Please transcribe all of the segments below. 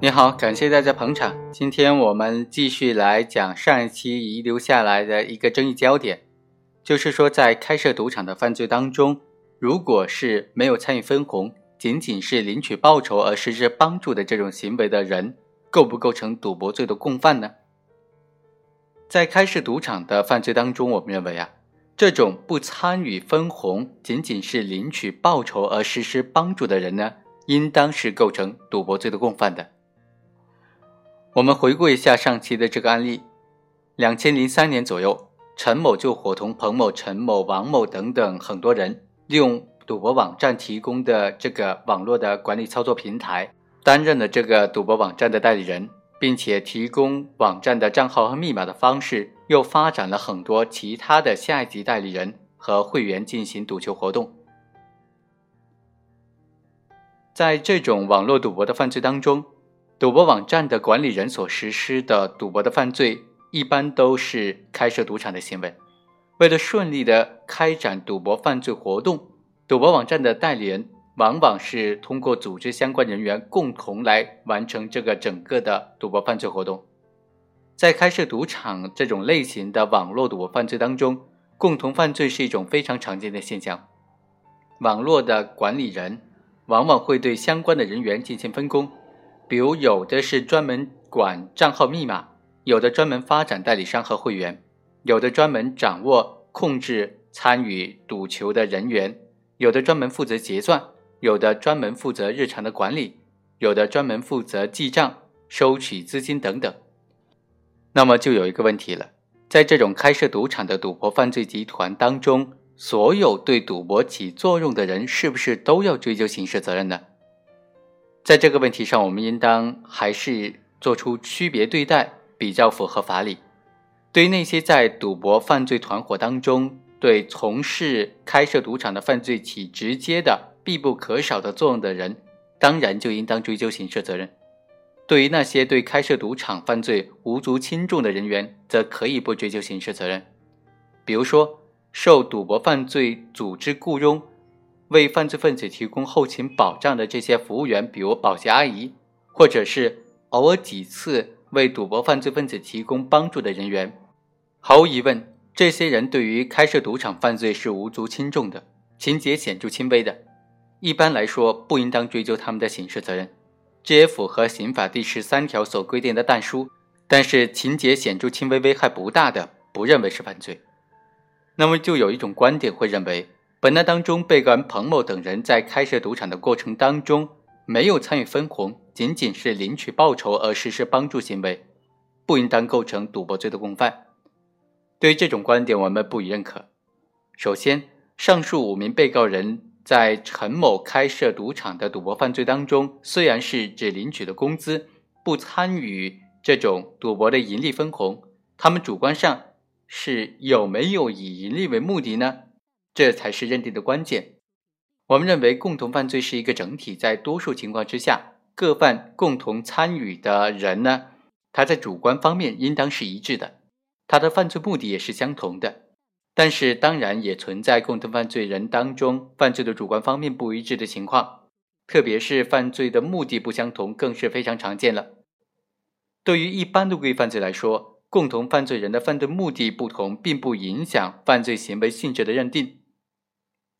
你好，感谢大家捧场。今天我们继续来讲上一期遗留下来的一个争议焦点，就是说在开设赌场的犯罪当中，如果是没有参与分红，仅仅是领取报酬而实施帮助的这种行为的人，构不构成赌博罪的共犯呢？在开设赌场的犯罪当中，我们认为啊，这种不参与分红，仅仅是领取报酬而实施帮助的人呢，应当是构成赌博罪的共犯的。我们回顾一下上期的这个案例，两千零三年左右，陈某就伙同彭某、陈某、王某等等很多人，利用赌博网站提供的这个网络的管理操作平台，担任了这个赌博网站的代理人，并且提供网站的账号和密码的方式，又发展了很多其他的下一级代理人和会员进行赌球活动。在这种网络赌博的犯罪当中，赌博网站的管理人所实施的赌博的犯罪，一般都是开设赌场的行为。为了顺利的开展赌博犯罪活动，赌博网站的代理人往往是通过组织相关人员共同来完成这个整个的赌博犯罪活动。在开设赌场这种类型的网络赌博犯罪当中，共同犯罪是一种非常常见的现象。网络的管理人往往会对相关的人员进行分工。比如，有的是专门管账号密码，有的专门发展代理商和会员，有的专门掌握控制参与赌球的人员，有的专门负责结算，有的专门负责日常的管理，有的专门负责记账、收取资金等等。那么，就有一个问题了：在这种开设赌场的赌博犯罪集团当中，所有对赌博起作用的人，是不是都要追究刑事责任呢？在这个问题上，我们应当还是做出区别对待，比较符合法理。对于那些在赌博犯罪团伙当中对从事开设赌场的犯罪起直接的、必不可少的作用的人，当然就应当追究刑事责任。对于那些对开设赌场犯罪无足轻重的人员，则可以不追究刑事责任。比如说，受赌博犯罪组织雇佣。为犯罪分子提供后勤保障的这些服务员，比如保洁阿姨，或者是偶尔几次为赌博犯罪分子提供帮助的人员，毫无疑问，这些人对于开设赌场犯罪是无足轻重的，情节显著轻微的。一般来说，不应当追究他们的刑事责任，这也符合刑法第十三条所规定的但书。但是，情节显著轻微、危害不大的，不认为是犯罪。那么，就有一种观点会认为。本案当中，被告人彭某等人在开设赌场的过程当中没有参与分红，仅仅是领取报酬而实施帮助行为，不应当构成赌博罪的共犯。对于这种观点，我们不予认可。首先，上述五名被告人在陈某开设赌场的赌博犯罪当中，虽然是只领取的工资，不参与这种赌博的盈利分红，他们主观上是有没有以盈利为目的呢？这才是认定的关键。我们认为，共同犯罪是一个整体，在多数情况之下，各犯共同参与的人呢，他在主观方面应当是一致的，他的犯罪目的也是相同的。但是，当然也存在共同犯罪人当中犯罪的主观方面不一致的情况，特别是犯罪的目的不相同，更是非常常见了。对于一般的故意犯罪来说，共同犯罪人的犯罪目的不同，并不影响犯罪行为性质的认定。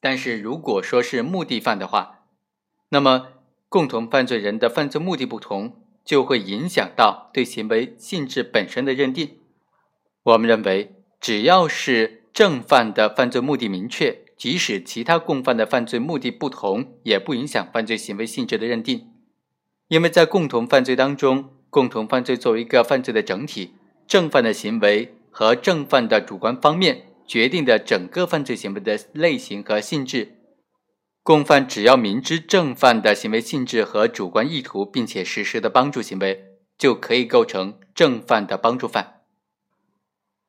但是如果说是目的犯的话，那么共同犯罪人的犯罪目的不同，就会影响到对行为性质本身的认定。我们认为，只要是正犯的犯罪目的明确，即使其他共犯的犯罪目的不同，也不影响犯罪行为性质的认定。因为在共同犯罪当中，共同犯罪作为一个犯罪的整体，正犯的行为和正犯的主观方面。决定的整个犯罪行为的类型和性质，共犯只要明知正犯的行为性质和主观意图，并且实施的帮助行为，就可以构成正犯的帮助犯。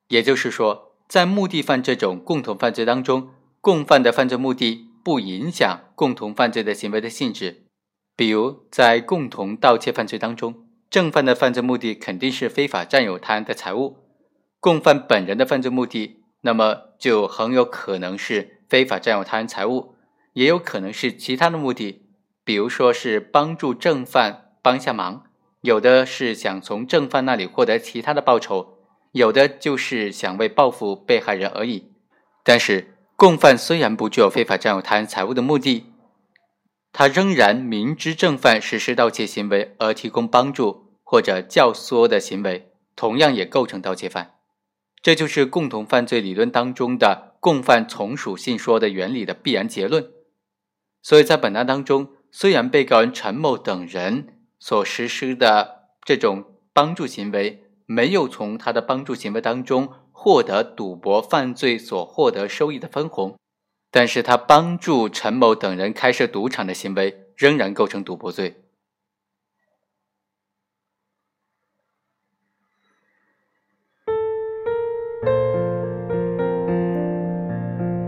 也就是说，在目的犯这种共同犯罪当中，共犯的犯罪目的不影响共同犯罪的行为的性质。比如，在共同盗窃犯罪当中，正犯的犯罪目的肯定是非法占有他人的财物，共犯本人的犯罪目的。那么就很有可能是非法占有他人财物，也有可能是其他的目的，比如说是帮助正犯帮下忙，有的是想从正犯那里获得其他的报酬，有的就是想为报复被害人而已。但是，共犯虽然不具有非法占有他人财物的目的，他仍然明知正犯实施盗窃行为而提供帮助或者教唆的行为，同样也构成盗窃犯。这就是共同犯罪理论当中的共犯从属性说的原理的必然结论。所以在本案当中，虽然被告人陈某等人所实施的这种帮助行为没有从他的帮助行为当中获得赌博犯罪所获得收益的分红，但是他帮助陈某等人开设赌场的行为仍然构成赌博罪。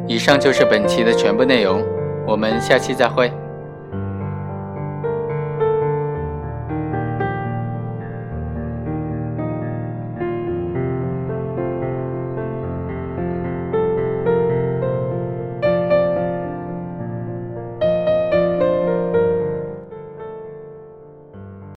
以上就是本期的全部内容，我们下期再会。